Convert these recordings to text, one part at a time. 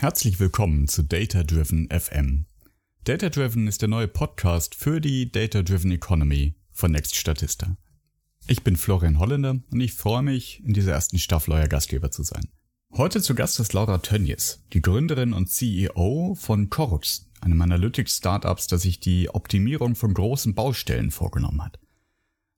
Herzlich willkommen zu Data Driven FM. Data Driven ist der neue Podcast für die Data Driven Economy von Next Statista. Ich bin Florian Holländer und ich freue mich, in dieser ersten Staffel euer Gastgeber zu sein. Heute zu Gast ist Laura Tönjes, die Gründerin und CEO von Corux, einem Analytics-Startups, das sich die Optimierung von großen Baustellen vorgenommen hat.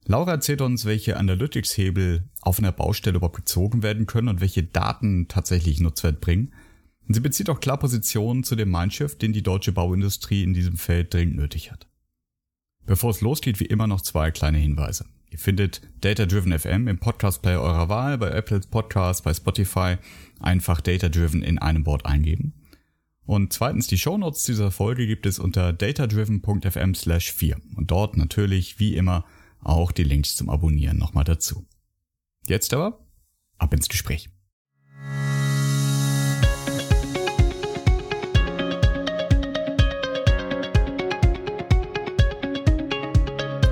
Laura erzählt uns, welche Analytics-Hebel auf einer Baustelle überhaupt gezogen werden können und welche Daten tatsächlich Nutzwert bringen – und sie bezieht auch klar Position zu dem Mindshift, den die deutsche Bauindustrie in diesem Feld dringend nötig hat. Bevor es losgeht, wie immer noch zwei kleine Hinweise. Ihr findet Data Driven FM im Podcast Player eurer Wahl, bei Apples Podcast, bei Spotify. Einfach Data Driven in einem Wort eingeben. Und zweitens, die Shownotes dieser Folge gibt es unter datadriven.fm slash 4. Und dort natürlich, wie immer, auch die Links zum Abonnieren nochmal dazu. Jetzt aber, ab ins Gespräch.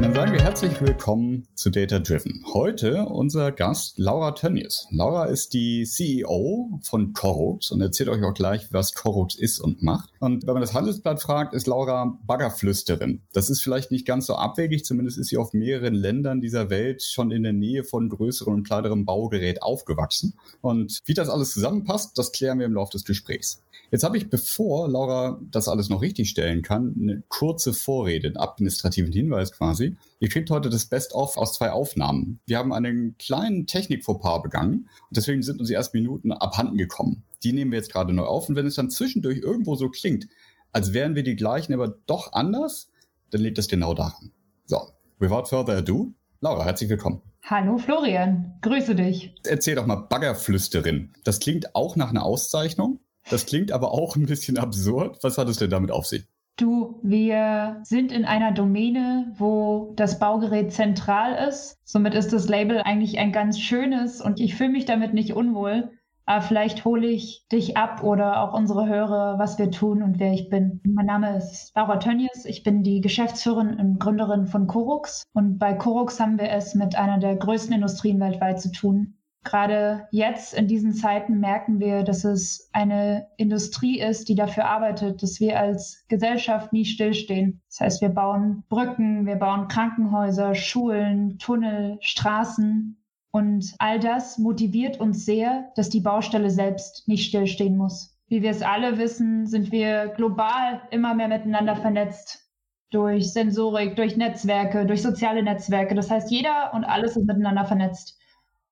Dann sagen wir herzlich willkommen zu Data Driven. Heute unser Gast Laura Tönnies. Laura ist die CEO von Corux und erzählt euch auch gleich, was Corux ist und macht. Und wenn man das Handelsblatt fragt, ist Laura Baggerflüsterin. Das ist vielleicht nicht ganz so abwegig, zumindest ist sie auf mehreren Ländern dieser Welt schon in der Nähe von größeren und kleineren Baugerät aufgewachsen. Und wie das alles zusammenpasst, das klären wir im Laufe des Gesprächs. Jetzt habe ich, bevor Laura das alles noch richtig stellen kann, eine kurze Vorrede, einen administrativen Hinweis quasi. Ihr kriegt heute das Best-of aus zwei Aufnahmen. Wir haben einen kleinen Technik-Fauxpas begangen und deswegen sind uns die ersten Minuten abhanden gekommen. Die nehmen wir jetzt gerade neu auf und wenn es dann zwischendurch irgendwo so klingt, als wären wir die gleichen, aber doch anders, dann liegt das genau daran. So, without further ado, Laura, herzlich willkommen. Hallo Florian, grüße dich. Erzähl doch mal Baggerflüsterin. Das klingt auch nach einer Auszeichnung. Das klingt aber auch ein bisschen absurd. Was hat es denn damit auf sich? Du, wir sind in einer Domäne, wo das Baugerät zentral ist. Somit ist das Label eigentlich ein ganz schönes und ich fühle mich damit nicht unwohl. Aber vielleicht hole ich dich ab oder auch unsere Hörer, was wir tun und wer ich bin. Mein Name ist Laura Tönnies. Ich bin die Geschäftsführerin und Gründerin von Corux. Und bei Corux haben wir es mit einer der größten Industrien weltweit zu tun. Gerade jetzt in diesen Zeiten merken wir, dass es eine Industrie ist, die dafür arbeitet, dass wir als Gesellschaft nie stillstehen. Das heißt, wir bauen Brücken, wir bauen Krankenhäuser, Schulen, Tunnel, Straßen. Und all das motiviert uns sehr, dass die Baustelle selbst nicht stillstehen muss. Wie wir es alle wissen, sind wir global immer mehr miteinander vernetzt. Durch Sensorik, durch Netzwerke, durch soziale Netzwerke. Das heißt, jeder und alles ist miteinander vernetzt.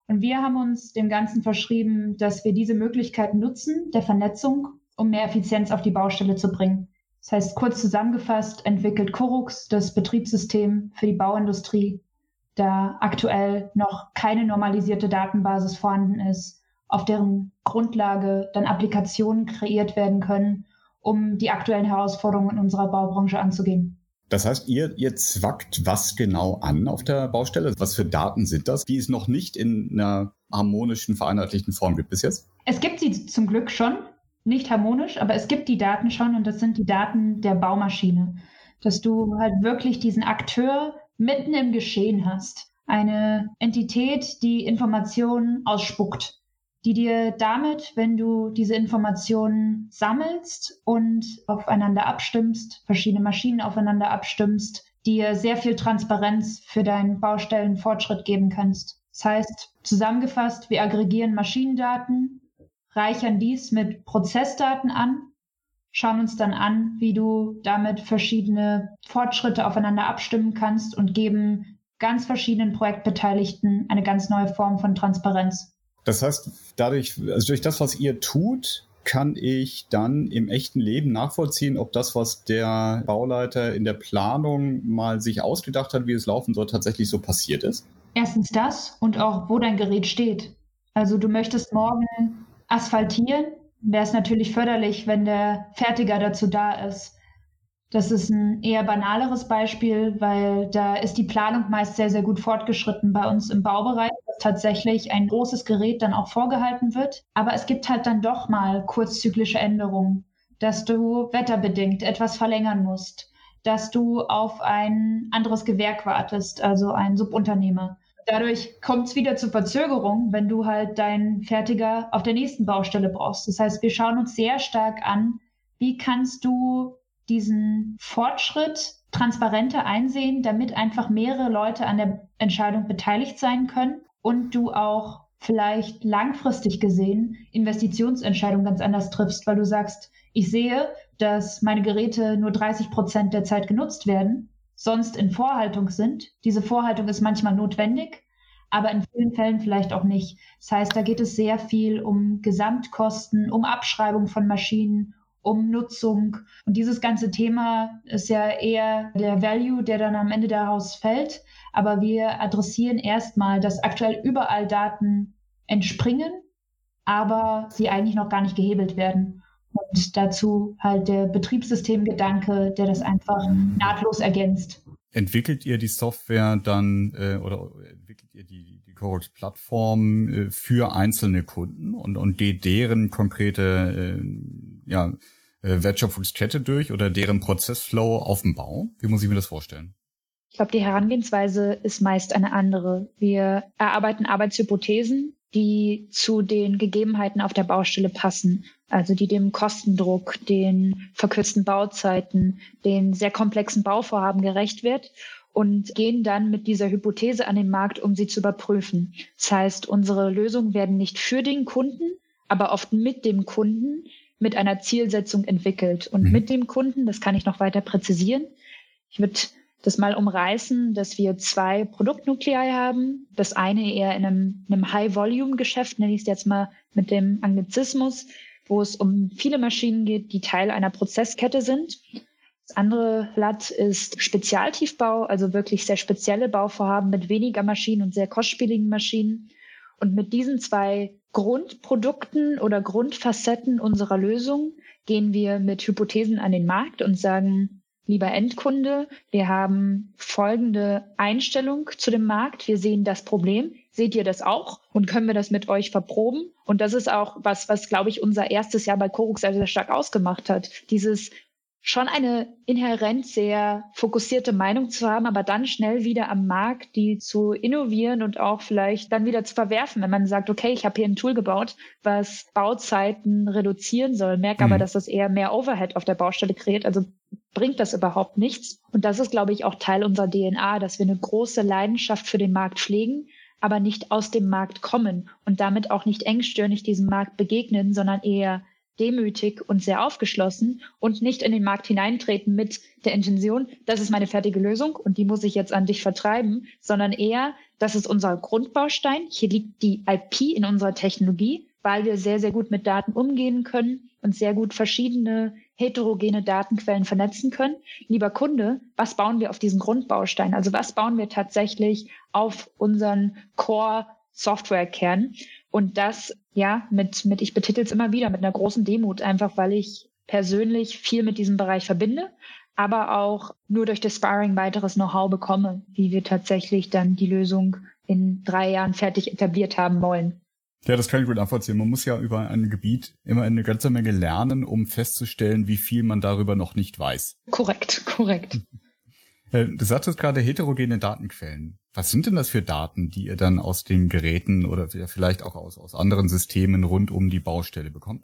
Und wir haben uns dem Ganzen verschrieben, dass wir diese Möglichkeit nutzen, der Vernetzung, um mehr Effizienz auf die Baustelle zu bringen. Das heißt, kurz zusammengefasst entwickelt Corux das Betriebssystem für die Bauindustrie, da aktuell noch keine normalisierte Datenbasis vorhanden ist, auf deren Grundlage dann Applikationen kreiert werden können, um die aktuellen Herausforderungen in unserer Baubranche anzugehen. Das heißt, ihr, ihr zwackt was genau an auf der Baustelle? Was für Daten sind das, die es noch nicht in einer harmonischen, vereinheitlichten Form gibt bis jetzt? Es gibt sie zum Glück schon, nicht harmonisch, aber es gibt die Daten schon und das sind die Daten der Baumaschine. Dass du halt wirklich diesen Akteur mitten im Geschehen hast. Eine Entität, die Informationen ausspuckt die dir damit, wenn du diese Informationen sammelst und aufeinander abstimmst, verschiedene Maschinen aufeinander abstimmst, dir sehr viel Transparenz für deinen Baustellenfortschritt geben kannst. Das heißt, zusammengefasst, wir aggregieren Maschinendaten, reichern dies mit Prozessdaten an, schauen uns dann an, wie du damit verschiedene Fortschritte aufeinander abstimmen kannst und geben ganz verschiedenen Projektbeteiligten eine ganz neue Form von Transparenz. Das heißt, dadurch, also durch das, was ihr tut, kann ich dann im echten Leben nachvollziehen, ob das, was der Bauleiter in der Planung mal sich ausgedacht hat, wie es laufen soll, tatsächlich so passiert ist? Erstens das und auch, wo dein Gerät steht. Also du möchtest morgen asphaltieren, wäre es natürlich förderlich, wenn der Fertiger dazu da ist. Das ist ein eher banaleres Beispiel, weil da ist die Planung meist sehr, sehr gut fortgeschritten bei uns im Baubereich, tatsächlich ein großes Gerät dann auch vorgehalten wird. Aber es gibt halt dann doch mal kurzzyklische Änderungen, dass du wetterbedingt etwas verlängern musst, dass du auf ein anderes Gewerk wartest, also ein Subunternehmer, dadurch kommt es wieder zu Verzögerungen, wenn du halt deinen Fertiger auf der nächsten Baustelle brauchst. Das heißt, wir schauen uns sehr stark an, wie kannst du diesen Fortschritt transparenter einsehen, damit einfach mehrere Leute an der Entscheidung beteiligt sein können und du auch vielleicht langfristig gesehen Investitionsentscheidungen ganz anders triffst, weil du sagst, ich sehe, dass meine Geräte nur 30 Prozent der Zeit genutzt werden, sonst in Vorhaltung sind. Diese Vorhaltung ist manchmal notwendig, aber in vielen Fällen vielleicht auch nicht. Das heißt, da geht es sehr viel um Gesamtkosten, um Abschreibung von Maschinen, um Nutzung. Und dieses ganze Thema ist ja eher der Value, der dann am Ende daraus fällt. Aber wir adressieren erstmal, dass aktuell überall Daten entspringen, aber sie eigentlich noch gar nicht gehebelt werden. Und dazu halt der Betriebssystemgedanke, der das einfach nahtlos ergänzt. Entwickelt ihr die Software dann äh, oder entwickelt ihr die, die Corex-Plattform äh, für einzelne Kunden und, und geht deren konkrete äh, ja, äh, Wertschöpfungskette durch oder deren Prozessflow auf dem Bau? Wie muss ich mir das vorstellen? Ich glaube, die Herangehensweise ist meist eine andere. Wir erarbeiten Arbeitshypothesen, die zu den Gegebenheiten auf der Baustelle passen, also die dem Kostendruck, den verkürzten Bauzeiten, den sehr komplexen Bauvorhaben gerecht wird und gehen dann mit dieser Hypothese an den Markt, um sie zu überprüfen. Das heißt, unsere Lösungen werden nicht für den Kunden, aber oft mit dem Kunden mit einer Zielsetzung entwickelt. Und mhm. mit dem Kunden, das kann ich noch weiter präzisieren. Ich würde das mal umreißen, dass wir zwei Produktnuklei haben. Das eine eher in einem, einem High-Volume-Geschäft, nenne ich es jetzt mal mit dem Anglizismus, wo es um viele Maschinen geht, die Teil einer Prozesskette sind. Das andere Blatt ist Spezialtiefbau, also wirklich sehr spezielle Bauvorhaben mit weniger Maschinen und sehr kostspieligen Maschinen. Und mit diesen zwei Grundprodukten oder Grundfacetten unserer Lösung gehen wir mit Hypothesen an den Markt und sagen, lieber Endkunde, wir haben folgende Einstellung zu dem Markt. Wir sehen das Problem. Seht ihr das auch? Und können wir das mit euch verproben? Und das ist auch was, was, glaube ich, unser erstes Jahr bei Korux sehr stark ausgemacht hat. Dieses schon eine inhärent sehr fokussierte Meinung zu haben, aber dann schnell wieder am Markt die zu innovieren und auch vielleicht dann wieder zu verwerfen, wenn man sagt, okay, ich habe hier ein Tool gebaut, was Bauzeiten reduzieren soll, merke mhm. aber, dass das eher mehr Overhead auf der Baustelle kreiert, also bringt das überhaupt nichts. Und das ist, glaube ich, auch Teil unserer DNA, dass wir eine große Leidenschaft für den Markt pflegen, aber nicht aus dem Markt kommen und damit auch nicht engstirnig diesem Markt begegnen, sondern eher demütig und sehr aufgeschlossen und nicht in den Markt hineintreten mit der Intention, das ist meine fertige Lösung und die muss ich jetzt an dich vertreiben, sondern eher, das ist unser Grundbaustein. Hier liegt die IP in unserer Technologie, weil wir sehr, sehr gut mit Daten umgehen können und sehr gut verschiedene heterogene Datenquellen vernetzen können. Lieber Kunde, was bauen wir auf diesen Grundbaustein? Also was bauen wir tatsächlich auf unseren Core Softwarekern? Und das, ja, mit, mit, ich betitel es immer wieder, mit einer großen Demut, einfach weil ich persönlich viel mit diesem Bereich verbinde, aber auch nur durch das Sparring weiteres Know-how bekomme, wie wir tatsächlich dann die Lösung in drei Jahren fertig etabliert haben wollen. Ja, das kann ich gut nachvollziehen. Man muss ja über ein Gebiet immer eine ganze Menge lernen, um festzustellen, wie viel man darüber noch nicht weiß. Korrekt, korrekt. Äh, du sagtest gerade heterogene Datenquellen. Was sind denn das für Daten, die ihr dann aus den Geräten oder vielleicht auch aus, aus anderen Systemen rund um die Baustelle bekommt?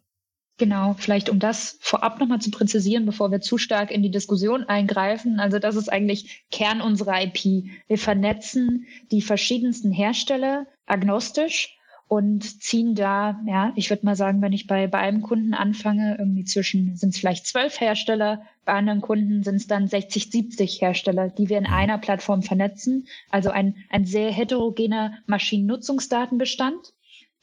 Genau, vielleicht um das vorab nochmal zu präzisieren, bevor wir zu stark in die Diskussion eingreifen. Also das ist eigentlich Kern unserer IP. Wir vernetzen die verschiedensten Hersteller agnostisch und ziehen da, ja, ich würde mal sagen, wenn ich bei, bei einem Kunden anfange, irgendwie zwischen, sind es vielleicht zwölf Hersteller, bei anderen Kunden sind es dann 60, 70 Hersteller, die wir in mhm. einer Plattform vernetzen. Also ein, ein sehr heterogener Maschinennutzungsdatenbestand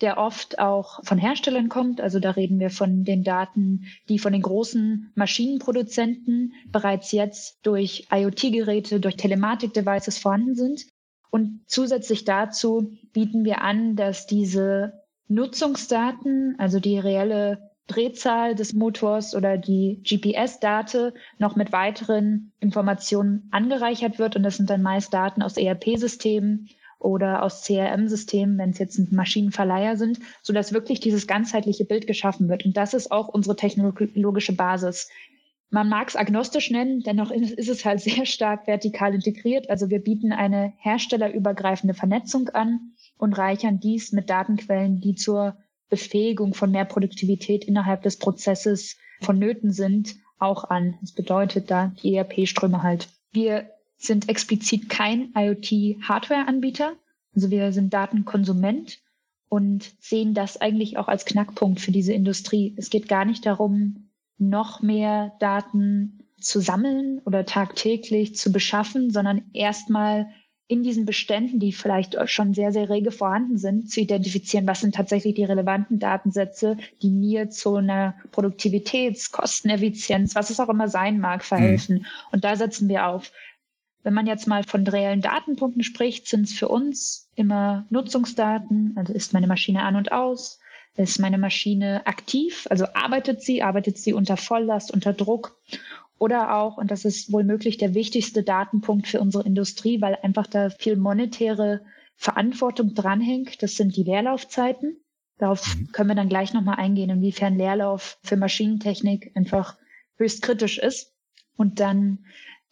der oft auch von Herstellern kommt. Also da reden wir von den Daten, die von den großen Maschinenproduzenten bereits jetzt durch IoT-Geräte, durch Telematik-Devices vorhanden sind. Und zusätzlich dazu bieten wir an, dass diese Nutzungsdaten, also die reelle Drehzahl des Motors oder die GPS-Date noch mit weiteren Informationen angereichert wird. Und das sind dann meist Daten aus ERP-Systemen oder aus CRM-Systemen, wenn es jetzt Maschinenverleiher sind, sodass wirklich dieses ganzheitliche Bild geschaffen wird. Und das ist auch unsere technologische Basis. Man mag es agnostisch nennen, dennoch ist es halt sehr stark vertikal integriert. Also wir bieten eine herstellerübergreifende Vernetzung an und reichern dies mit Datenquellen, die zur Befähigung von mehr Produktivität innerhalb des Prozesses vonnöten sind, auch an. Das bedeutet da die ERP-Ströme halt. Wir sind explizit kein IoT-Hardware-Anbieter. Also wir sind Datenkonsument und sehen das eigentlich auch als Knackpunkt für diese Industrie. Es geht gar nicht darum, noch mehr Daten zu sammeln oder tagtäglich zu beschaffen, sondern erstmal in diesen Beständen, die vielleicht schon sehr, sehr rege vorhanden sind, zu identifizieren, was sind tatsächlich die relevanten Datensätze, die mir zu einer Produktivitäts-, Kosteneffizienz, was es auch immer sein mag, verhelfen. Mhm. Und da setzen wir auf. Wenn man jetzt mal von reellen Datenpunkten spricht, sind es für uns immer Nutzungsdaten, also ist meine Maschine an und aus, ist meine Maschine aktiv, also arbeitet sie, arbeitet sie unter Volllast, unter Druck oder auch, und das ist wohl möglich der wichtigste Datenpunkt für unsere Industrie, weil einfach da viel monetäre Verantwortung dranhängt, das sind die Leerlaufzeiten. Darauf mhm. können wir dann gleich nochmal eingehen, inwiefern Leerlauf für Maschinentechnik einfach höchst kritisch ist. Und dann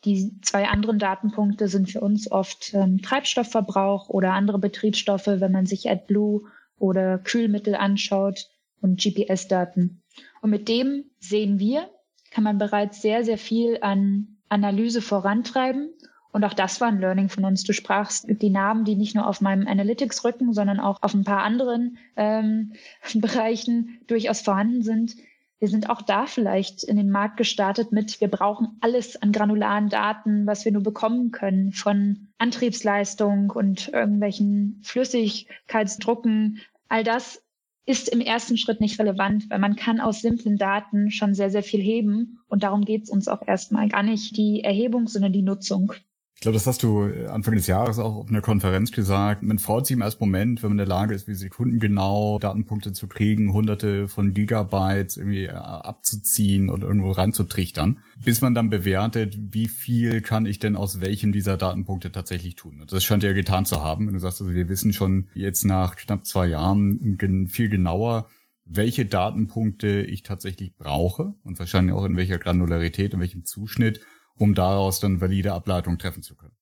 die zwei anderen Datenpunkte sind für uns oft ähm, Treibstoffverbrauch oder andere Betriebsstoffe, wenn man sich AdBlue oder Kühlmittel anschaut und GPS-Daten. Und mit dem sehen wir, kann man bereits sehr, sehr viel an Analyse vorantreiben. Und auch das war ein Learning von uns. Du sprachst die Namen, die nicht nur auf meinem Analytics rücken, sondern auch auf ein paar anderen ähm, Bereichen durchaus vorhanden sind wir sind auch da vielleicht in den Markt gestartet mit, wir brauchen alles an granularen Daten, was wir nur bekommen können, von Antriebsleistung und irgendwelchen Flüssigkeitsdrucken. All das ist im ersten Schritt nicht relevant, weil man kann aus simplen Daten schon sehr, sehr viel heben. Und darum geht es uns auch erstmal gar nicht die Erhebung, sondern die Nutzung. Ich glaube, das hast du äh, Anfang des Jahres auch auf einer Konferenz gesagt. Man freut sich im ersten Moment, wenn man in der Lage ist, wie sekundengenau Datenpunkte zu kriegen, hunderte von Gigabytes irgendwie äh, abzuziehen und irgendwo reinzutrichtern, bis man dann bewertet, wie viel kann ich denn aus welchen dieser Datenpunkte tatsächlich tun. Und das scheint ja getan zu haben. Wenn du sagst, also wir wissen schon jetzt nach knapp zwei Jahren viel genauer, welche Datenpunkte ich tatsächlich brauche und wahrscheinlich auch in welcher Granularität, in welchem Zuschnitt um daraus dann valide Ableitungen treffen zu können.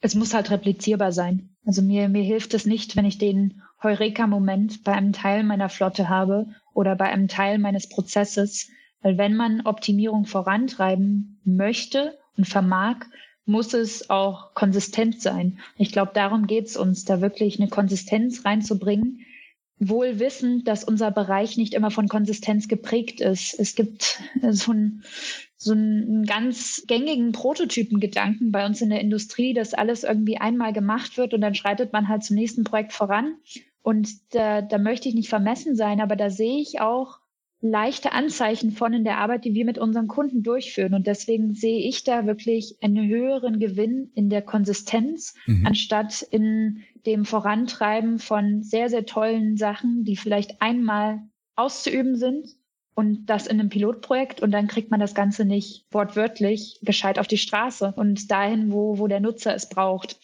Es muss halt replizierbar sein. Also mir, mir hilft es nicht, wenn ich den Heureka-Moment bei einem Teil meiner Flotte habe oder bei einem Teil meines Prozesses. Weil wenn man Optimierung vorantreiben möchte und vermag, muss es auch konsistent sein. Ich glaube, darum geht es uns, da wirklich eine Konsistenz reinzubringen, wohl wissend, dass unser Bereich nicht immer von Konsistenz geprägt ist. Es gibt so ein so einen ganz gängigen Prototypengedanken bei uns in der Industrie, dass alles irgendwie einmal gemacht wird und dann schreitet man halt zum nächsten Projekt voran. Und da, da möchte ich nicht vermessen sein, aber da sehe ich auch leichte Anzeichen von in der Arbeit, die wir mit unseren Kunden durchführen. Und deswegen sehe ich da wirklich einen höheren Gewinn in der Konsistenz, mhm. anstatt in dem Vorantreiben von sehr, sehr tollen Sachen, die vielleicht einmal auszuüben sind und das in einem Pilotprojekt und dann kriegt man das Ganze nicht wortwörtlich gescheit auf die Straße und dahin, wo, wo der Nutzer es braucht.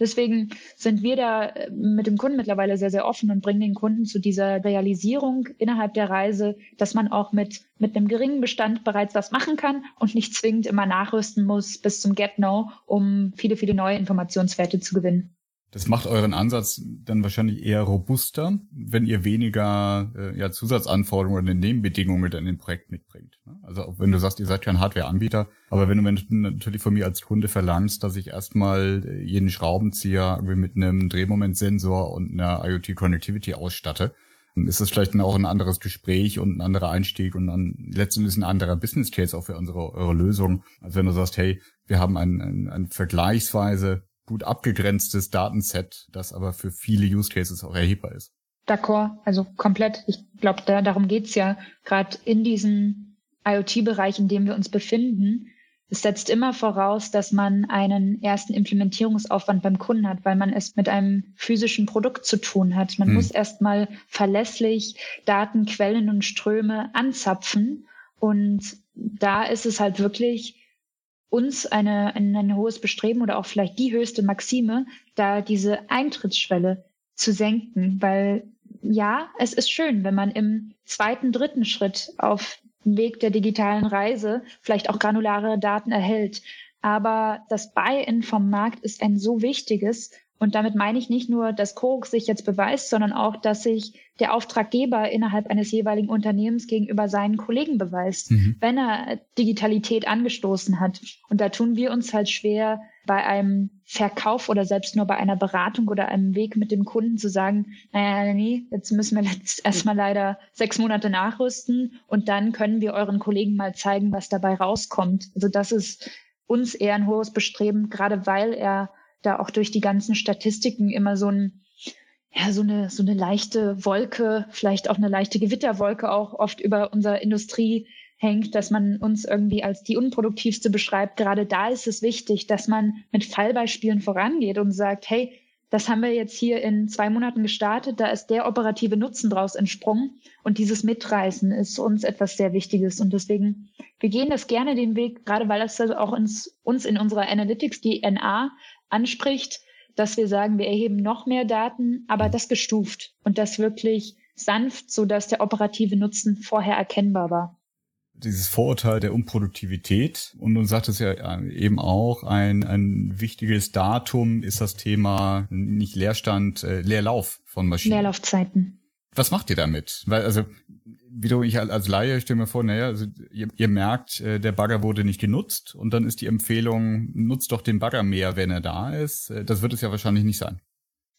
Deswegen sind wir da äh, mit dem Kunden mittlerweile sehr, sehr offen und bringen den Kunden zu dieser Realisierung innerhalb der Reise, dass man auch mit, mit einem geringen Bestand bereits was machen kann und nicht zwingend immer nachrüsten muss bis zum Get-No, um viele, viele neue Informationswerte zu gewinnen. Das macht euren Ansatz dann wahrscheinlich eher robuster, wenn ihr weniger äh, ja, Zusatzanforderungen oder Nebenbedingungen mit in den Projekt mitbringt. Ne? Also wenn du sagst, ihr seid kein Hardware-Anbieter, aber wenn du natürlich von mir als Kunde verlangst, dass ich erstmal äh, jeden Schraubenzieher irgendwie mit einem Drehmomentsensor und einer IoT-Connectivity ausstatte, dann ist das vielleicht dann auch ein anderes Gespräch und ein anderer Einstieg und dann letztendlich ein anderer Business Case auch für unsere eure Lösung, als wenn du sagst, hey, wir haben ein, ein, ein vergleichsweise gut abgegrenztes Datenset, das aber für viele Use Cases auch erhebbar ist. D'accord, also komplett. Ich glaube, da, darum geht's ja gerade in diesem IoT-Bereich, in dem wir uns befinden. Es setzt immer voraus, dass man einen ersten Implementierungsaufwand beim Kunden hat, weil man es mit einem physischen Produkt zu tun hat. Man hm. muss erstmal verlässlich Datenquellen und Ströme anzapfen. Und da ist es halt wirklich uns eine, ein, ein hohes Bestreben oder auch vielleicht die höchste Maxime, da diese Eintrittsschwelle zu senken, weil ja, es ist schön, wenn man im zweiten, dritten Schritt auf Weg der digitalen Reise vielleicht auch granulare Daten erhält. Aber das Buy-in vom Markt ist ein so wichtiges. Und damit meine ich nicht nur, dass Coke sich jetzt beweist, sondern auch, dass sich der Auftraggeber innerhalb eines jeweiligen Unternehmens gegenüber seinen Kollegen beweist, mhm. wenn er Digitalität angestoßen hat. Und da tun wir uns halt schwer, bei einem Verkauf oder selbst nur bei einer Beratung oder einem Weg mit dem Kunden zu sagen, naja, nee, jetzt müssen wir jetzt erstmal leider sechs Monate nachrüsten und dann können wir euren Kollegen mal zeigen, was dabei rauskommt. Also das ist uns eher ein hohes Bestreben, gerade weil er da auch durch die ganzen Statistiken immer so ein ja, so eine, so eine leichte Wolke, vielleicht auch eine leichte Gewitterwolke auch oft über unserer Industrie hängt, dass man uns irgendwie als die unproduktivste beschreibt. Gerade da ist es wichtig, dass man mit Fallbeispielen vorangeht und sagt, hey, das haben wir jetzt hier in zwei Monaten gestartet, da ist der operative Nutzen draus entsprungen und dieses Mitreißen ist uns etwas sehr Wichtiges und deswegen, wir gehen das gerne den Weg, gerade weil das auch uns, uns in unserer Analytics DNA anspricht, dass wir sagen, wir erheben noch mehr Daten, aber das gestuft und das wirklich sanft, so dass der operative Nutzen vorher erkennbar war dieses Vorurteil der Unproduktivität. Und du sagtest ja eben auch, ein, ein wichtiges Datum ist das Thema nicht Leerstand, äh, Leerlauf von Maschinen. Leerlaufzeiten. Was macht ihr damit? Weil, also, wiederum ich als Laie stelle mir vor, naja, also ihr, ihr merkt, äh, der Bagger wurde nicht genutzt und dann ist die Empfehlung, nutzt doch den Bagger mehr, wenn er da ist. Äh, das wird es ja wahrscheinlich nicht sein.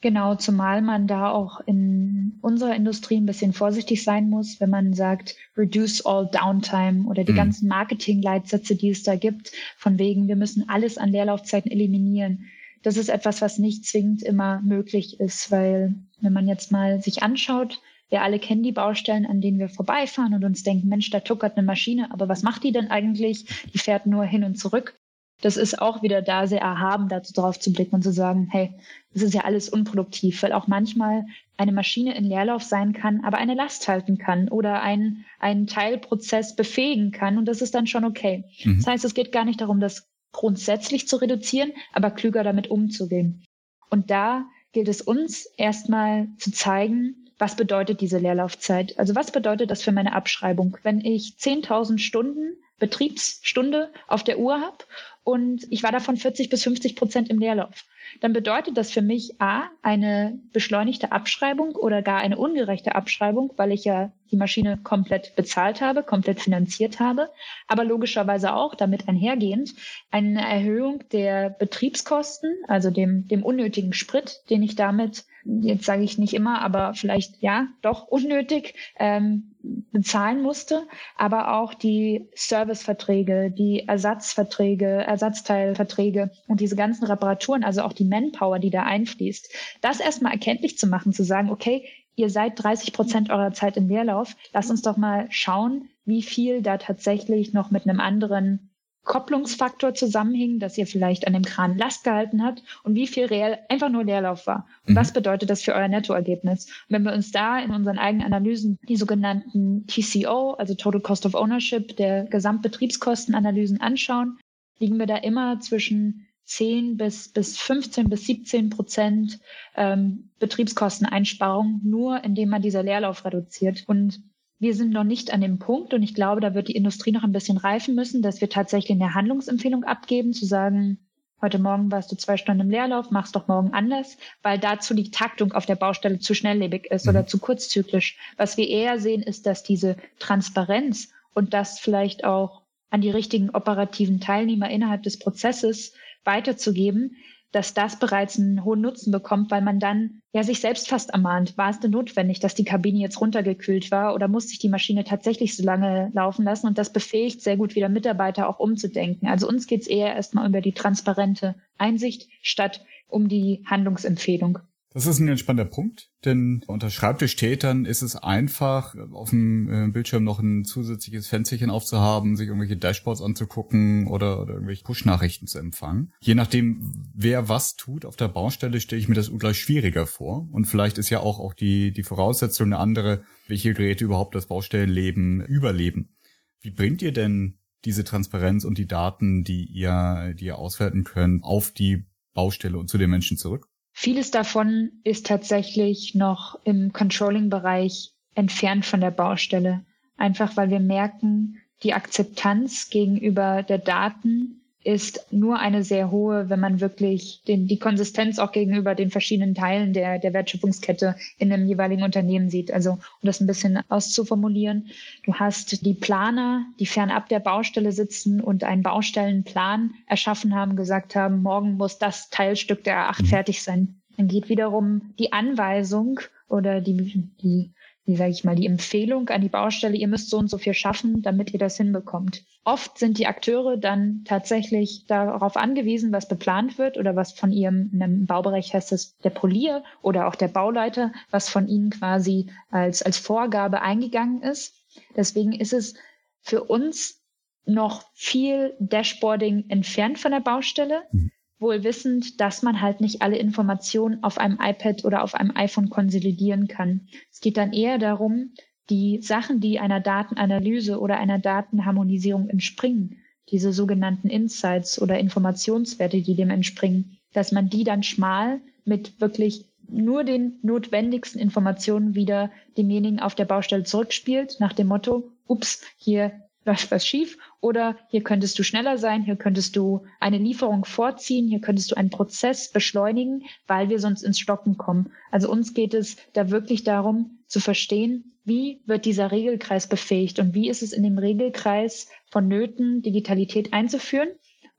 Genau, zumal man da auch in unserer Industrie ein bisschen vorsichtig sein muss, wenn man sagt, reduce all downtime oder die mhm. ganzen Marketing-Leitsätze, die es da gibt, von wegen, wir müssen alles an Leerlaufzeiten eliminieren. Das ist etwas, was nicht zwingend immer möglich ist, weil wenn man jetzt mal sich anschaut, wir alle kennen die Baustellen, an denen wir vorbeifahren und uns denken, Mensch, da tuckert eine Maschine, aber was macht die denn eigentlich? Die fährt nur hin und zurück das ist auch wieder da sehr erhaben, dazu drauf zu blicken und zu sagen, hey, das ist ja alles unproduktiv, weil auch manchmal eine Maschine in Leerlauf sein kann, aber eine Last halten kann oder einen, einen Teilprozess befähigen kann und das ist dann schon okay. Mhm. Das heißt, es geht gar nicht darum, das grundsätzlich zu reduzieren, aber klüger damit umzugehen. Und da gilt es uns erstmal zu zeigen, was bedeutet diese Leerlaufzeit? Also was bedeutet das für meine Abschreibung? Wenn ich 10.000 Stunden Betriebsstunde auf der Uhr habe und ich war davon 40 bis 50 Prozent im Leerlauf. Dann bedeutet das für mich A, eine beschleunigte Abschreibung oder gar eine ungerechte Abschreibung, weil ich ja die Maschine komplett bezahlt habe, komplett finanziert habe, aber logischerweise auch damit einhergehend eine Erhöhung der Betriebskosten, also dem, dem unnötigen Sprit, den ich damit jetzt sage ich nicht immer, aber vielleicht ja, doch unnötig ähm, bezahlen musste, aber auch die Serviceverträge, die Ersatzverträge, Ersatzteilverträge und diese ganzen Reparaturen, also auch die Manpower, die da einfließt, das erstmal erkenntlich zu machen, zu sagen, okay, ihr seid 30 Prozent eurer Zeit im Leerlauf, lasst uns doch mal schauen, wie viel da tatsächlich noch mit einem anderen Kopplungsfaktor zusammenhing, dass ihr vielleicht an dem Kran Last gehalten hat und wie viel reell einfach nur Leerlauf war. Und mhm. was bedeutet das für euer Nettoergebnis? Und wenn wir uns da in unseren eigenen Analysen die sogenannten TCO, also Total Cost of Ownership, der Gesamtbetriebskostenanalysen anschauen, liegen wir da immer zwischen 10 bis, bis 15 bis 17 Prozent ähm, Betriebskosteneinsparung, nur indem man dieser Leerlauf reduziert. Und wir sind noch nicht an dem Punkt und ich glaube, da wird die Industrie noch ein bisschen reifen müssen, dass wir tatsächlich eine Handlungsempfehlung abgeben, zu sagen, heute Morgen warst du zwei Stunden im Leerlauf, mach's doch morgen anders, weil dazu die Taktung auf der Baustelle zu schnelllebig ist mhm. oder zu kurzzyklisch. Was wir eher sehen, ist, dass diese Transparenz und das vielleicht auch an die richtigen operativen Teilnehmer innerhalb des Prozesses weiterzugeben, dass das bereits einen hohen Nutzen bekommt, weil man dann ja sich selbst fast ermahnt, war es denn notwendig, dass die Kabine jetzt runtergekühlt war oder musste ich die Maschine tatsächlich so lange laufen lassen? Und das befähigt sehr gut wieder Mitarbeiter auch umzudenken. Also uns geht es eher erstmal über die transparente Einsicht statt um die Handlungsempfehlung. Das ist ein ganz spannender Punkt, denn unter Schreibtischtätern ist es einfach, auf dem äh, Bildschirm noch ein zusätzliches Fensterchen aufzuhaben, sich irgendwelche Dashboards anzugucken oder, oder irgendwelche Push-Nachrichten zu empfangen. Je nachdem, wer was tut auf der Baustelle, stelle ich mir das ungleich schwieriger vor. Und vielleicht ist ja auch, auch die, die Voraussetzung eine andere, welche Geräte überhaupt das Baustellenleben überleben. Wie bringt ihr denn diese Transparenz und die Daten, die ihr, die ihr auswerten könnt, auf die Baustelle und zu den Menschen zurück? Vieles davon ist tatsächlich noch im Controlling-Bereich entfernt von der Baustelle. einfach weil wir merken, die Akzeptanz gegenüber der Daten ist nur eine sehr hohe, wenn man wirklich den, die Konsistenz auch gegenüber den verschiedenen Teilen der, der Wertschöpfungskette in einem jeweiligen Unternehmen sieht. Also um das ein bisschen auszuformulieren, du hast die Planer, die fernab der Baustelle sitzen und einen Baustellenplan erschaffen haben, gesagt haben, morgen muss das Teilstück der A8 mhm. fertig sein. Dann geht wiederum die Anweisung oder die, die wie sage ich mal, die Empfehlung an die Baustelle, ihr müsst so und so viel schaffen, damit ihr das hinbekommt. Oft sind die Akteure dann tatsächlich darauf angewiesen, was beplant wird oder was von ihrem, in einem Baubereich heißt es der Polier oder auch der Bauleiter, was von ihnen quasi als, als Vorgabe eingegangen ist. Deswegen ist es für uns noch viel Dashboarding entfernt von der Baustelle. Mhm wohl wissend, dass man halt nicht alle Informationen auf einem iPad oder auf einem iPhone konsolidieren kann. Es geht dann eher darum, die Sachen, die einer Datenanalyse oder einer Datenharmonisierung entspringen, diese sogenannten Insights oder Informationswerte, die dem entspringen, dass man die dann schmal mit wirklich nur den notwendigsten Informationen wieder demjenigen auf der Baustelle zurückspielt, nach dem Motto, ups, hier läuft was schief oder hier könntest du schneller sein, hier könntest du eine Lieferung vorziehen, hier könntest du einen Prozess beschleunigen, weil wir sonst ins Stocken kommen. Also uns geht es da wirklich darum zu verstehen, wie wird dieser Regelkreis befähigt und wie ist es in dem Regelkreis vonnöten, Digitalität einzuführen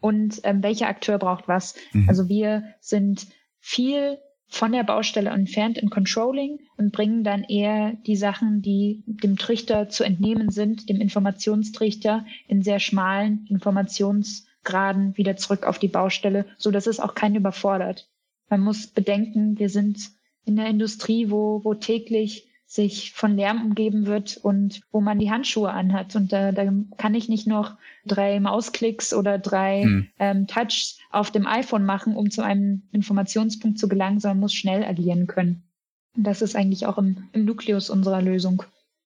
und ähm, welcher Akteur braucht was. Mhm. Also wir sind viel von der Baustelle entfernt in Controlling und bringen dann eher die Sachen, die dem Trichter zu entnehmen sind, dem Informationstrichter in sehr schmalen Informationsgraden wieder zurück auf die Baustelle, so dass es auch keinen überfordert. Man muss bedenken, wir sind in der Industrie, wo, wo täglich sich von Lärm umgeben wird und wo man die Handschuhe anhat. Und da, da kann ich nicht noch drei Mausklicks oder drei hm. ähm, Touchs auf dem iPhone machen, um zu einem Informationspunkt zu gelangen, sondern muss schnell agieren können. Und das ist eigentlich auch im, im Nukleus unserer Lösung.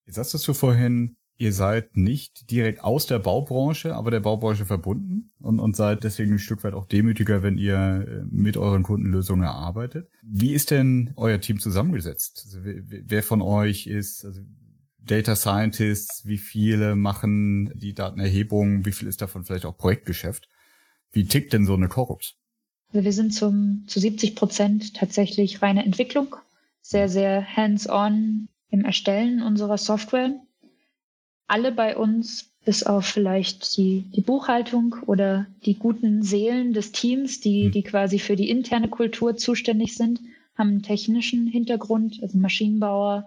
Jetzt hast du vorhin ihr seid nicht direkt aus der Baubranche, aber der Baubranche verbunden und, und seid deswegen ein Stück weit auch demütiger, wenn ihr äh, mit euren Kundenlösungen erarbeitet. Wie ist denn euer Team zusammengesetzt? Also wer von euch ist also Data Scientists? Wie viele machen die Datenerhebung? Wie viel ist davon vielleicht auch Projektgeschäft? Wie tickt denn so eine Corrupt? Also wir sind zum, zu 70 Prozent tatsächlich reine Entwicklung, sehr, sehr hands-on im Erstellen unserer Software alle bei uns, bis auf vielleicht die, die Buchhaltung oder die guten Seelen des Teams, die, hm. die quasi für die interne Kultur zuständig sind, haben einen technischen Hintergrund, also Maschinenbauer.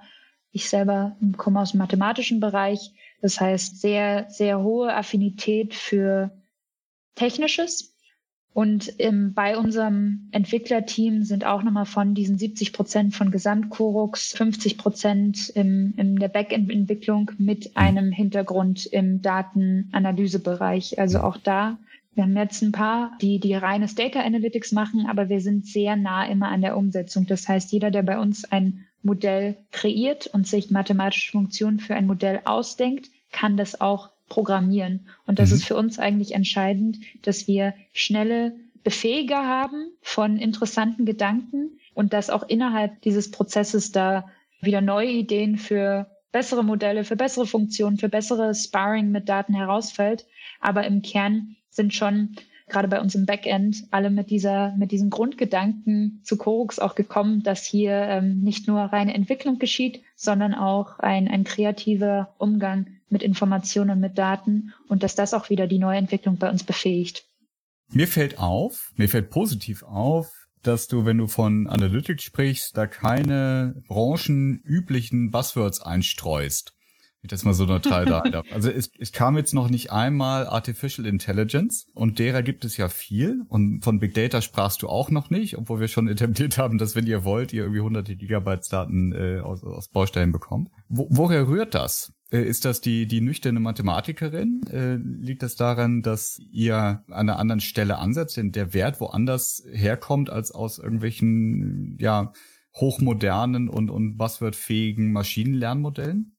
Ich selber komme aus dem mathematischen Bereich. Das heißt, sehr, sehr hohe Affinität für Technisches und ähm, bei unserem Entwicklerteam sind auch nochmal von diesen 70 Prozent von Gesamtkorux 50 Prozent im, in der Backend-Entwicklung mit einem Hintergrund im Datenanalysebereich. Also auch da, wir haben jetzt ein paar, die, die reines Data Analytics machen, aber wir sind sehr nah immer an der Umsetzung. Das heißt, jeder, der bei uns ein Modell kreiert und sich mathematische Funktionen für ein Modell ausdenkt, kann das auch programmieren. Und das mhm. ist für uns eigentlich entscheidend, dass wir schnelle Befähiger haben von interessanten Gedanken und dass auch innerhalb dieses Prozesses da wieder neue Ideen für bessere Modelle, für bessere Funktionen, für bessere Sparring mit Daten herausfällt. Aber im Kern sind schon gerade bei uns im Backend alle mit dieser, mit diesen Grundgedanken zu Chorux auch gekommen, dass hier ähm, nicht nur reine Entwicklung geschieht, sondern auch ein, ein kreativer Umgang mit Informationen, mit Daten und dass das auch wieder die neue Entwicklung bei uns befähigt. Mir fällt auf, mir fällt positiv auf, dass du, wenn du von Analytics sprichst, da keine branchenüblichen Buzzwords einstreust. Ich das mal so neutral da. Also es, es kam jetzt noch nicht einmal Artificial Intelligence und derer gibt es ja viel und von Big Data sprachst du auch noch nicht, obwohl wir schon etabliert haben, dass wenn ihr wollt, ihr irgendwie hunderte Gigabytes Daten äh, aus, aus Baustellen bekommt. Wo, woher rührt das? Äh, ist das die, die nüchterne Mathematikerin? Äh, liegt das daran, dass ihr an einer anderen Stelle ansetzt, denn der Wert woanders herkommt als aus irgendwelchen, ja, hochmodernen und, und buzzwordfähigen Maschinenlernmodellen?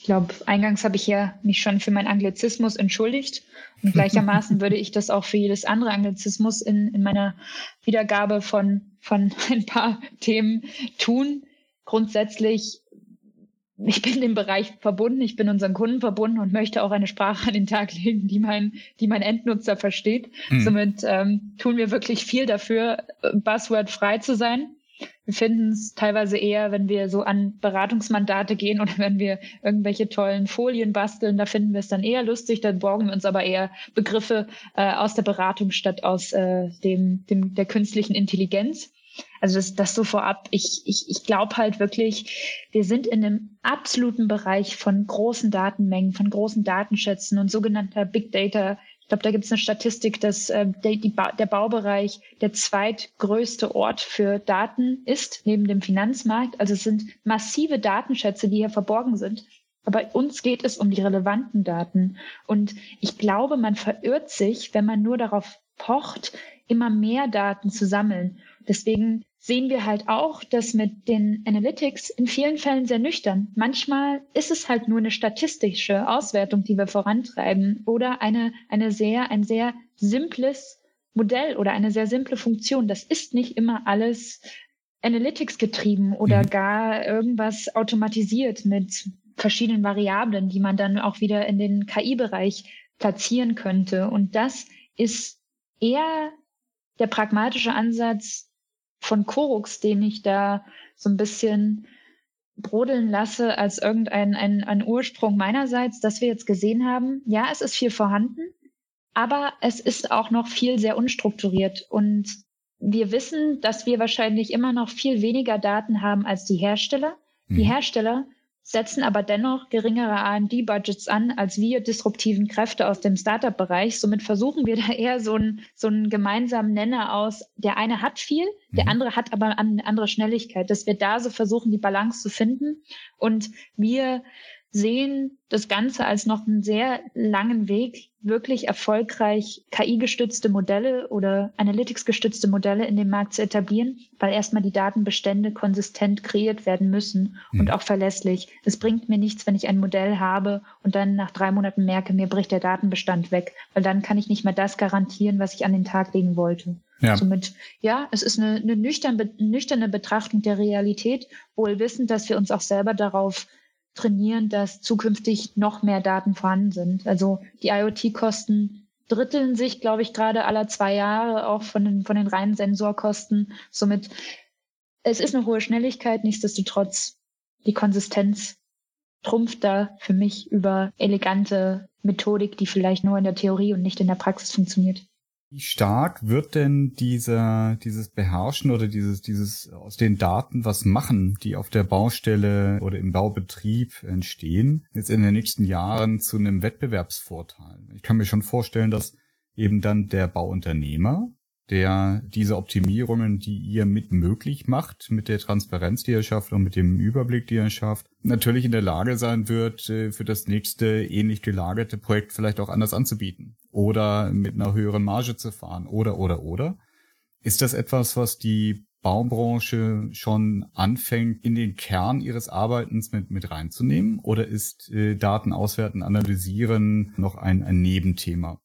Ich glaube, eingangs habe ich ja mich schon für meinen Anglizismus entschuldigt. Und gleichermaßen würde ich das auch für jedes andere Anglizismus in, in meiner Wiedergabe von, von ein paar Themen tun. Grundsätzlich ich bin dem Bereich verbunden, ich bin unseren Kunden verbunden und möchte auch eine Sprache an den Tag legen, die mein, die mein Endnutzer versteht. Mhm. Somit ähm, tun wir wirklich viel dafür, Buzzword frei zu sein. Wir finden es teilweise eher, wenn wir so an Beratungsmandate gehen oder wenn wir irgendwelche tollen Folien basteln, da finden wir es dann eher lustig, dann borgen wir uns aber eher Begriffe äh, aus der Beratung statt aus äh, dem, dem, der künstlichen Intelligenz. Also das, das so vorab. Ich, ich, ich glaube halt wirklich, wir sind in einem absoluten Bereich von großen Datenmengen, von großen Datenschätzen und sogenannter Big Data. Ich glaube, da gibt es eine Statistik, dass äh, der, ba der Baubereich der zweitgrößte Ort für Daten ist, neben dem Finanzmarkt. Also es sind massive Datenschätze, die hier verborgen sind. Aber uns geht es um die relevanten Daten. Und ich glaube, man verirrt sich, wenn man nur darauf pocht, immer mehr Daten zu sammeln. Deswegen sehen wir halt auch, dass mit den Analytics in vielen Fällen sehr nüchtern. Manchmal ist es halt nur eine statistische Auswertung, die wir vorantreiben oder eine, eine sehr, ein sehr simples Modell oder eine sehr simple Funktion. Das ist nicht immer alles Analytics getrieben oder mhm. gar irgendwas automatisiert mit verschiedenen Variablen, die man dann auch wieder in den KI-Bereich platzieren könnte. Und das ist eher der pragmatische Ansatz, von Korux, den ich da so ein bisschen brodeln lasse als irgendein ein, ein Ursprung meinerseits, dass wir jetzt gesehen haben, ja, es ist viel vorhanden, aber es ist auch noch viel sehr unstrukturiert und wir wissen, dass wir wahrscheinlich immer noch viel weniger Daten haben als die Hersteller. Die mhm. Hersteller setzen aber dennoch geringere R&D-Budgets an als wir disruptiven Kräfte aus dem Startup-Bereich. Somit versuchen wir da eher so einen, so einen gemeinsamen Nenner aus. Der eine hat viel, der mhm. andere hat aber eine andere Schnelligkeit, dass wir da so versuchen, die Balance zu finden. Und wir sehen das Ganze als noch einen sehr langen Weg, wirklich erfolgreich KI-gestützte Modelle oder Analytics-gestützte Modelle in dem Markt zu etablieren, weil erstmal die Datenbestände konsistent kreiert werden müssen mhm. und auch verlässlich. Es bringt mir nichts, wenn ich ein Modell habe und dann nach drei Monaten merke, mir bricht der Datenbestand weg, weil dann kann ich nicht mehr das garantieren, was ich an den Tag legen wollte. Ja. Somit, ja, es ist eine, eine nüchterne, nüchterne Betrachtung der Realität, wohl wissend, dass wir uns auch selber darauf trainieren, dass zukünftig noch mehr Daten vorhanden sind. Also die IoT-Kosten dritteln sich, glaube ich, gerade aller zwei Jahre auch von den, von den reinen Sensorkosten. Somit, es ist eine hohe Schnelligkeit, nichtsdestotrotz die Konsistenz trumpft da für mich über elegante Methodik, die vielleicht nur in der Theorie und nicht in der Praxis funktioniert. Wie stark wird denn dieser, dieses Beherrschen oder dieses, dieses aus den Daten was machen, die auf der Baustelle oder im Baubetrieb entstehen, jetzt in den nächsten Jahren zu einem Wettbewerbsvorteil? Ich kann mir schon vorstellen, dass eben dann der Bauunternehmer der diese Optimierungen, die ihr mit möglich macht, mit der Transparenz, die er schafft und mit dem Überblick, die er schafft, natürlich in der Lage sein wird, äh, für das nächste ähnlich gelagerte Projekt vielleicht auch anders anzubieten oder mit einer höheren Marge zu fahren oder oder oder. Ist das etwas, was die Baubranche schon anfängt, in den Kern ihres Arbeitens mit, mit reinzunehmen? Oder ist äh, Daten auswerten, analysieren noch ein, ein Nebenthema?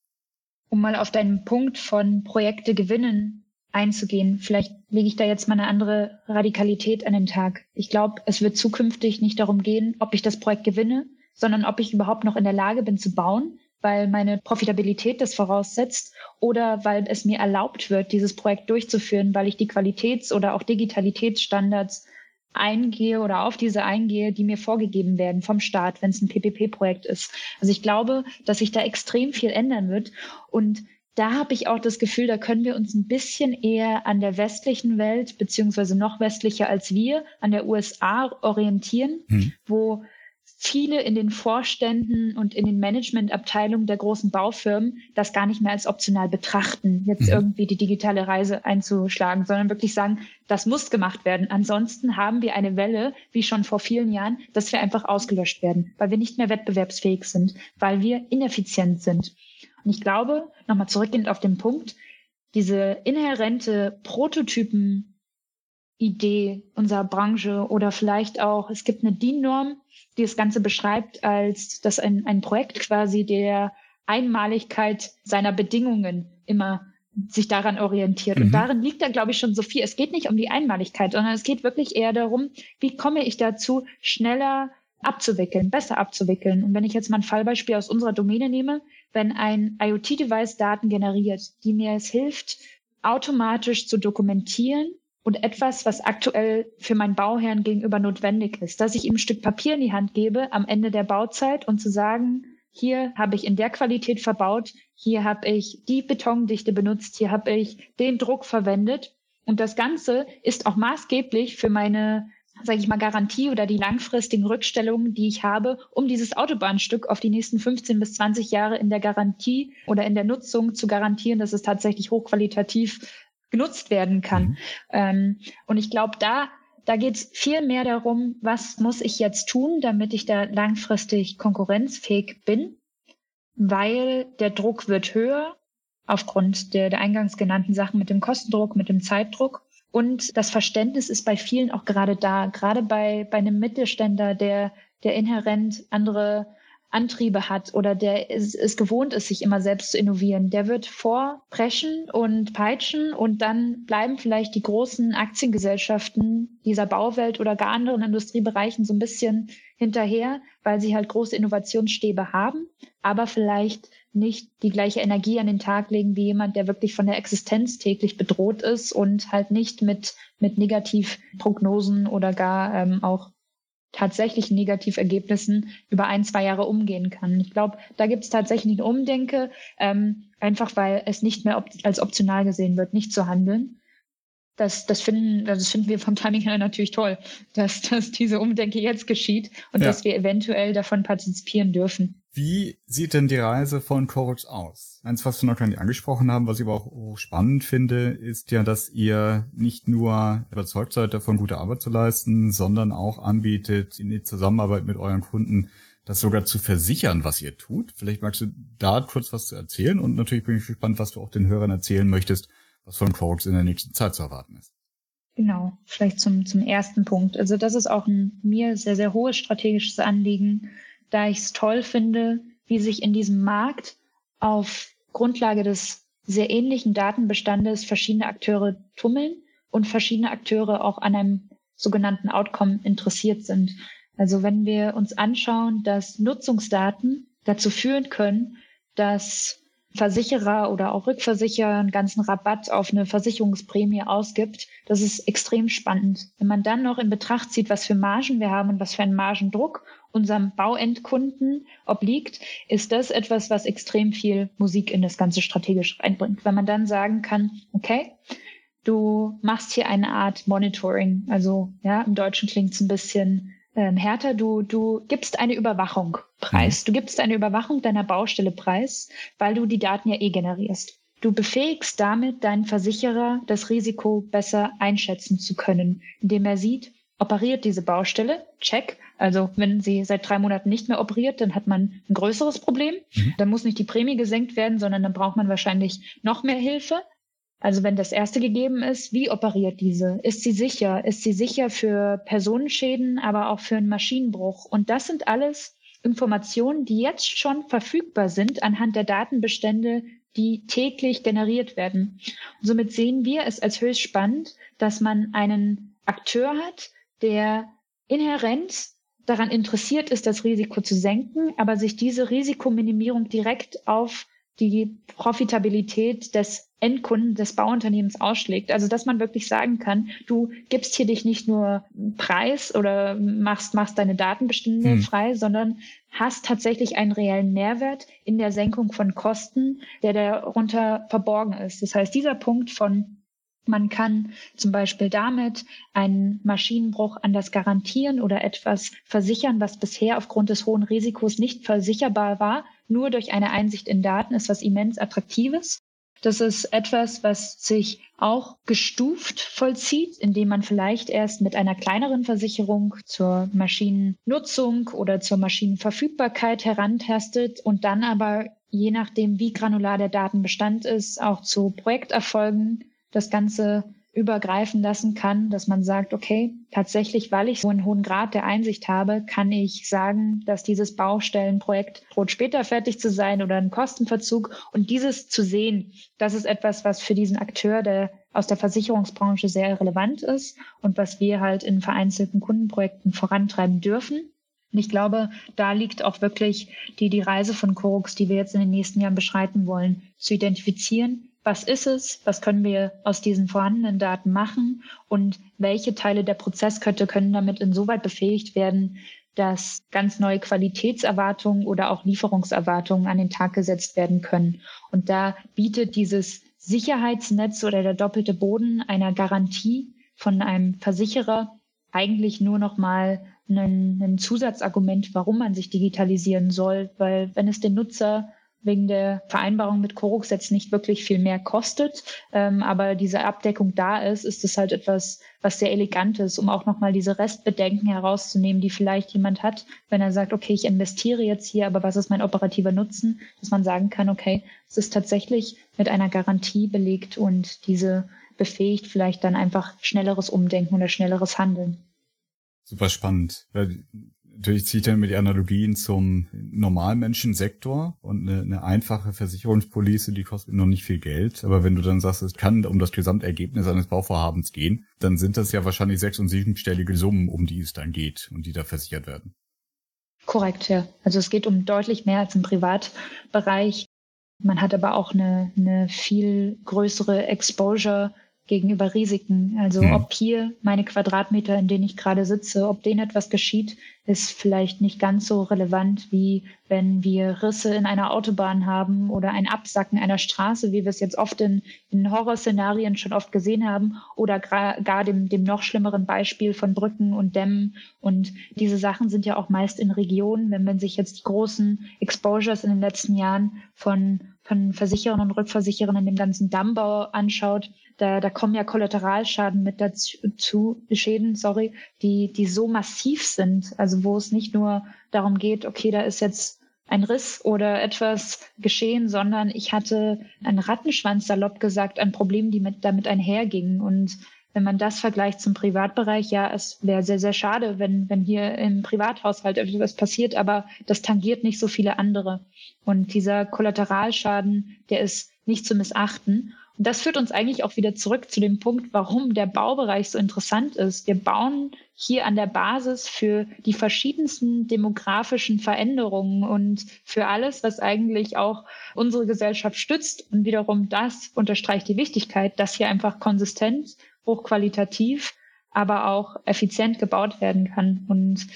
um mal auf deinen Punkt von Projekte gewinnen einzugehen, vielleicht lege ich da jetzt mal eine andere Radikalität an den Tag. Ich glaube, es wird zukünftig nicht darum gehen, ob ich das Projekt gewinne, sondern ob ich überhaupt noch in der Lage bin zu bauen, weil meine Profitabilität das voraussetzt oder weil es mir erlaubt wird, dieses Projekt durchzuführen, weil ich die Qualitäts- oder auch Digitalitätsstandards eingehe oder auf diese eingehe, die mir vorgegeben werden vom Staat, wenn es ein PPP-Projekt ist. Also ich glaube, dass sich da extrem viel ändern wird und da habe ich auch das Gefühl, da können wir uns ein bisschen eher an der westlichen Welt, beziehungsweise noch westlicher als wir, an der USA orientieren, hm. wo viele in den Vorständen und in den Managementabteilungen der großen Baufirmen das gar nicht mehr als optional betrachten, jetzt mhm. irgendwie die digitale Reise einzuschlagen, sondern wirklich sagen, das muss gemacht werden. Ansonsten haben wir eine Welle, wie schon vor vielen Jahren, dass wir einfach ausgelöscht werden, weil wir nicht mehr wettbewerbsfähig sind, weil wir ineffizient sind. Und ich glaube, nochmal zurückgehend auf den Punkt, diese inhärente Prototypen Idee unserer Branche oder vielleicht auch, es gibt eine DIN-Norm, die das Ganze beschreibt als, dass ein, ein Projekt quasi der Einmaligkeit seiner Bedingungen immer sich daran orientiert. Mhm. Und darin liegt da, glaube ich, schon so viel. Es geht nicht um die Einmaligkeit, sondern es geht wirklich eher darum, wie komme ich dazu, schneller abzuwickeln, besser abzuwickeln. Und wenn ich jetzt mal ein Fallbeispiel aus unserer Domäne nehme, wenn ein IoT-Device Daten generiert, die mir es hilft, automatisch zu dokumentieren und etwas, was aktuell für meinen Bauherrn gegenüber notwendig ist, dass ich ihm ein Stück Papier in die Hand gebe am Ende der Bauzeit und zu sagen, hier habe ich in der Qualität verbaut, hier habe ich die Betondichte benutzt, hier habe ich den Druck verwendet. Und das Ganze ist auch maßgeblich für meine sage ich mal, Garantie oder die langfristigen Rückstellungen, die ich habe, um dieses Autobahnstück auf die nächsten 15 bis 20 Jahre in der Garantie oder in der Nutzung zu garantieren, dass es tatsächlich hochqualitativ genutzt werden kann. Mhm. Ähm, und ich glaube, da, da geht es viel mehr darum, was muss ich jetzt tun, damit ich da langfristig konkurrenzfähig bin, weil der Druck wird höher aufgrund der, der eingangs genannten Sachen mit dem Kostendruck, mit dem Zeitdruck. Und das Verständnis ist bei vielen auch gerade da, gerade bei, bei einem Mittelständler, der, der inhärent andere Antriebe hat oder der es, gewohnt ist, sich immer selbst zu innovieren, der wird vorpreschen und peitschen und dann bleiben vielleicht die großen Aktiengesellschaften dieser Bauwelt oder gar anderen Industriebereichen so ein bisschen hinterher, weil sie halt große Innovationsstäbe haben, aber vielleicht nicht die gleiche Energie an den Tag legen wie jemand, der wirklich von der Existenz täglich bedroht ist und halt nicht mit, mit Negativprognosen oder gar ähm, auch tatsächlichen Negativergebnissen über ein, zwei Jahre umgehen kann. Ich glaube, da gibt es tatsächlich ein Umdenke, ähm, einfach weil es nicht mehr op als optional gesehen wird, nicht zu handeln das, das, finden, also das finden wir vom Timing her natürlich toll, dass, dass diese Umdenke jetzt geschieht und ja. dass wir eventuell davon partizipieren dürfen. Wie sieht denn die Reise von Corux aus? Eins, was wir noch gar nicht angesprochen haben, was ich aber auch spannend finde, ist ja, dass ihr nicht nur überzeugt seid, davon gute Arbeit zu leisten, sondern auch anbietet, in die Zusammenarbeit mit euren Kunden das sogar zu versichern, was ihr tut. Vielleicht magst du da kurz was zu erzählen und natürlich bin ich gespannt, was du auch den Hörern erzählen möchtest, was von Quarks in der nächsten Zeit zu erwarten ist. Genau, vielleicht zum, zum ersten Punkt. Also das ist auch ein mir sehr, sehr hohes strategisches Anliegen, da ich es toll finde, wie sich in diesem Markt auf Grundlage des sehr ähnlichen Datenbestandes verschiedene Akteure tummeln und verschiedene Akteure auch an einem sogenannten Outcome interessiert sind. Also wenn wir uns anschauen, dass Nutzungsdaten dazu führen können, dass Versicherer oder auch Rückversicherer einen ganzen Rabatt auf eine Versicherungsprämie ausgibt. Das ist extrem spannend. Wenn man dann noch in Betracht zieht, was für Margen wir haben und was für einen Margendruck unserem Bauendkunden obliegt, ist das etwas, was extrem viel Musik in das Ganze strategisch reinbringt. Wenn man dann sagen kann, okay, du machst hier eine Art Monitoring. Also ja, im Deutschen klingt es ein bisschen ähm, härter. Du, du gibst eine Überwachung preis. Mhm. Du gibst eine Überwachung deiner Baustelle preis, weil du die Daten ja eh generierst. Du befähigst damit deinen Versicherer, das Risiko besser einschätzen zu können, indem er sieht, operiert diese Baustelle, check. Also wenn sie seit drei Monaten nicht mehr operiert, dann hat man ein größeres Problem. Mhm. Dann muss nicht die Prämie gesenkt werden, sondern dann braucht man wahrscheinlich noch mehr Hilfe. Also wenn das erste gegeben ist, wie operiert diese? Ist sie sicher? Ist sie sicher für Personenschäden, aber auch für einen Maschinenbruch? Und das sind alles Informationen, die jetzt schon verfügbar sind anhand der Datenbestände, die täglich generiert werden. Und somit sehen wir es als höchst spannend, dass man einen Akteur hat, der inhärent daran interessiert ist, das Risiko zu senken, aber sich diese Risikominimierung direkt auf die Profitabilität des Endkunden des Bauunternehmens ausschlägt. Also dass man wirklich sagen kann, du gibst hier dich nicht nur Preis oder machst, machst deine Datenbestände hm. frei, sondern hast tatsächlich einen reellen Mehrwert in der Senkung von Kosten, der darunter verborgen ist. Das heißt, dieser Punkt von man kann zum Beispiel damit einen Maschinenbruch anders garantieren oder etwas versichern, was bisher aufgrund des hohen Risikos nicht versicherbar war, nur durch eine Einsicht in Daten ist was immens Attraktives. Das ist etwas, was sich auch gestuft vollzieht, indem man vielleicht erst mit einer kleineren Versicherung zur Maschinennutzung oder zur Maschinenverfügbarkeit herantastet und dann aber, je nachdem, wie granular der Datenbestand ist, auch zu Projekterfolgen das Ganze übergreifen lassen kann, dass man sagt, okay, tatsächlich, weil ich so einen hohen Grad der Einsicht habe, kann ich sagen, dass dieses Baustellenprojekt droht später fertig zu sein oder ein Kostenverzug. Und dieses zu sehen, das ist etwas, was für diesen Akteur, der aus der Versicherungsbranche sehr relevant ist und was wir halt in vereinzelten Kundenprojekten vorantreiben dürfen. Und ich glaube, da liegt auch wirklich die, die Reise von Korux, die wir jetzt in den nächsten Jahren beschreiten wollen, zu identifizieren, was ist es, was können wir aus diesen vorhandenen Daten machen und welche Teile der Prozesskette können damit insoweit befähigt werden, dass ganz neue Qualitätserwartungen oder auch Lieferungserwartungen an den Tag gesetzt werden können. Und da bietet dieses Sicherheitsnetz oder der doppelte Boden einer Garantie von einem Versicherer eigentlich nur noch mal ein, Zusatzargument, warum man sich digitalisieren soll, weil wenn es den Nutzer wegen der Vereinbarung mit Corux jetzt nicht wirklich viel mehr kostet, ähm, aber diese Abdeckung da ist, ist es halt etwas, was sehr elegant ist, um auch nochmal diese Restbedenken herauszunehmen, die vielleicht jemand hat, wenn er sagt, okay, ich investiere jetzt hier, aber was ist mein operativer Nutzen, dass man sagen kann, okay, es ist tatsächlich mit einer Garantie belegt und diese befähigt vielleicht dann einfach schnelleres Umdenken oder schnelleres Handeln. Super spannend natürlich zieht er mit die Analogien zum Normalmenschensektor und eine, eine einfache Versicherungspolice, die kostet noch nicht viel Geld. Aber wenn du dann sagst, es kann um das Gesamtergebnis eines Bauvorhabens gehen, dann sind das ja wahrscheinlich sechs- und siebenstellige Summen, um die es dann geht und die da versichert werden. Korrekt, ja. Also es geht um deutlich mehr als im Privatbereich. Man hat aber auch eine, eine viel größere Exposure gegenüber Risiken. Also hm. ob hier meine Quadratmeter, in denen ich gerade sitze, ob denen etwas geschieht, ist vielleicht nicht ganz so relevant, wie wenn wir Risse in einer Autobahn haben oder ein Absacken einer Straße, wie wir es jetzt oft in, in Horrorszenarien schon oft gesehen haben, oder gar dem, dem noch schlimmeren Beispiel von Brücken und Dämmen. Und diese Sachen sind ja auch meist in Regionen, wenn man sich jetzt die großen Exposures in den letzten Jahren von, von Versicherern und Rückversicherern in dem ganzen Dammbau anschaut, da, da kommen ja Kollateralschaden mit dazu, Schäden, sorry, die, die so massiv sind. Also wo es nicht nur darum geht, okay, da ist jetzt ein Riss oder etwas geschehen, sondern ich hatte einen Rattenschwanz, salopp gesagt, an Problemen, die mit, damit einhergingen. Und wenn man das vergleicht zum Privatbereich, ja, es wäre sehr, sehr schade, wenn, wenn hier im Privathaushalt etwas passiert, aber das tangiert nicht so viele andere. Und dieser Kollateralschaden, der ist nicht zu missachten. Das führt uns eigentlich auch wieder zurück zu dem Punkt, warum der Baubereich so interessant ist. Wir bauen hier an der Basis für die verschiedensten demografischen Veränderungen und für alles, was eigentlich auch unsere Gesellschaft stützt. Und wiederum das unterstreicht die Wichtigkeit, dass hier einfach konsistent, hochqualitativ, aber auch effizient gebaut werden kann. Und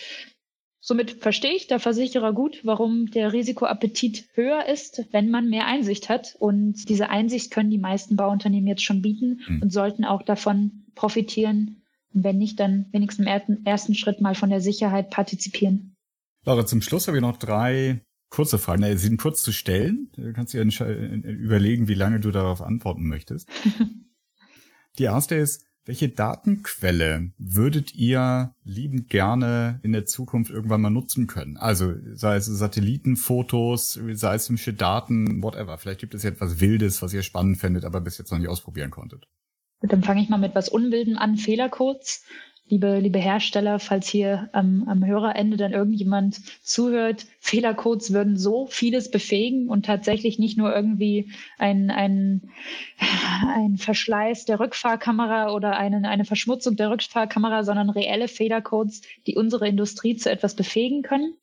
Somit verstehe ich der Versicherer gut, warum der Risikoappetit höher ist, wenn man mehr Einsicht hat. Und diese Einsicht können die meisten Bauunternehmen jetzt schon bieten mhm. und sollten auch davon profitieren. Und wenn nicht, dann wenigstens im ersten Schritt mal von der Sicherheit partizipieren. Laura, zum Schluss habe ich noch drei kurze Fragen. Sie sind kurz zu stellen. Du kannst dir überlegen, wie lange du darauf antworten möchtest. die erste ist, welche Datenquelle würdet ihr liebend gerne in der Zukunft irgendwann mal nutzen können? Also sei es Satellitenfotos, seismische Daten, whatever. Vielleicht gibt es ja etwas Wildes, was ihr spannend findet, aber bis jetzt noch nicht ausprobieren konntet. Dann fange ich mal mit was Unwildem an, Fehlercodes liebe, liebe Hersteller, falls hier am, am Hörerende dann irgendjemand zuhört, Fehlercodes würden so vieles befähigen und tatsächlich nicht nur irgendwie ein, ein, ein Verschleiß der Rückfahrkamera oder einen, eine Verschmutzung der Rückfahrkamera, sondern reelle Fehlercodes, die unsere Industrie zu etwas befähigen können.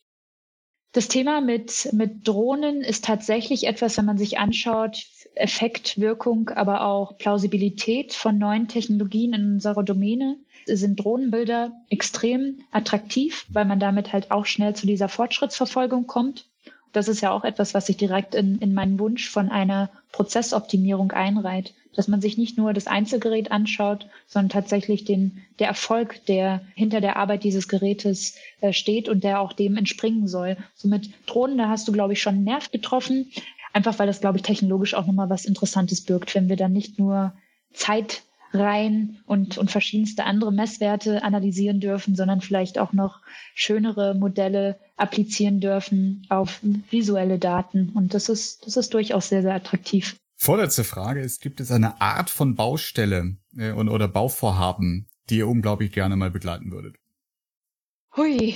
Das Thema mit, mit Drohnen ist tatsächlich etwas, wenn man sich anschaut, Effekt, Wirkung, aber auch Plausibilität von neuen Technologien in unserer Domäne sind Drohnenbilder extrem attraktiv, weil man damit halt auch schnell zu dieser Fortschrittsverfolgung kommt. Das ist ja auch etwas, was sich direkt in, in meinen Wunsch von einer Prozessoptimierung einreiht, dass man sich nicht nur das Einzelgerät anschaut, sondern tatsächlich den, der Erfolg, der hinter der Arbeit dieses Gerätes äh, steht und der auch dem entspringen soll. Somit Drohnen, da hast du, glaube ich, schon einen Nerv getroffen, einfach weil das, glaube ich, technologisch auch nochmal was Interessantes birgt, wenn wir dann nicht nur Zeit rein und, und verschiedenste andere Messwerte analysieren dürfen, sondern vielleicht auch noch schönere Modelle applizieren dürfen auf visuelle Daten. Und das ist, das ist durchaus sehr, sehr attraktiv. Vorletzte Frage ist, gibt es eine Art von Baustelle äh, und, oder Bauvorhaben, die ihr unglaublich gerne mal begleiten würdet? Hui,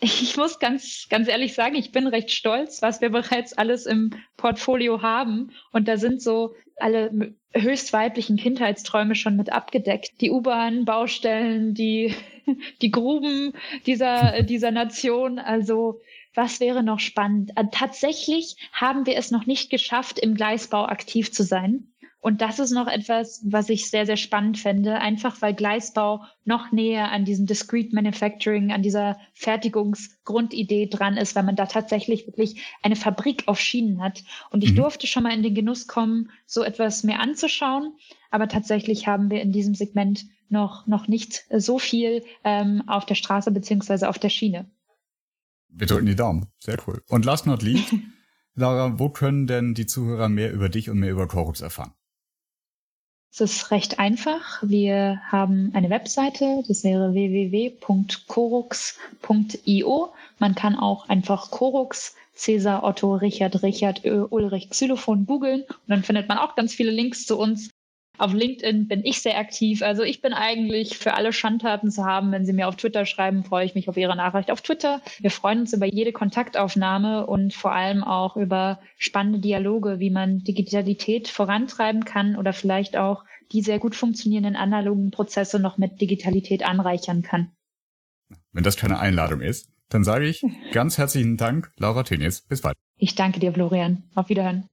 Ich muss ganz, ganz ehrlich sagen, ich bin recht stolz, was wir bereits alles im Portfolio haben. Und da sind so alle höchst weiblichen Kindheitsträume schon mit abgedeckt. Die U-Bahn-Baustellen, die, die Gruben dieser, dieser Nation. Also, was wäre noch spannend? Äh, tatsächlich haben wir es noch nicht geschafft, im Gleisbau aktiv zu sein. Und das ist noch etwas, was ich sehr, sehr spannend fände, einfach weil Gleisbau noch näher an diesem Discrete Manufacturing, an dieser Fertigungsgrundidee dran ist, weil man da tatsächlich wirklich eine Fabrik auf Schienen hat. Und ich mhm. durfte schon mal in den Genuss kommen, so etwas mehr anzuschauen. Aber tatsächlich haben wir in diesem Segment noch, noch nicht so viel ähm, auf der Straße beziehungsweise auf der Schiene. Wir drücken die Daumen. Sehr cool. Und last not least, Lara, wo können denn die Zuhörer mehr über dich und mehr über Chorus erfahren? Es ist recht einfach. Wir haben eine Webseite, das wäre www.corux.io. Man kann auch einfach Corux, Cäsar, Otto, Richard, Richard, Ulrich, Xylophon googeln und dann findet man auch ganz viele Links zu uns. Auf LinkedIn bin ich sehr aktiv. Also ich bin eigentlich für alle Schandtaten zu haben. Wenn Sie mir auf Twitter schreiben, freue ich mich auf Ihre Nachricht auf Twitter. Wir freuen uns über jede Kontaktaufnahme und vor allem auch über spannende Dialoge, wie man Digitalität vorantreiben kann oder vielleicht auch die sehr gut funktionierenden analogen Prozesse noch mit Digitalität anreichern kann. Wenn das keine Einladung ist, dann sage ich ganz herzlichen Dank, Laura Tenis. Bis bald. Ich danke dir, Florian. Auf Wiederhören.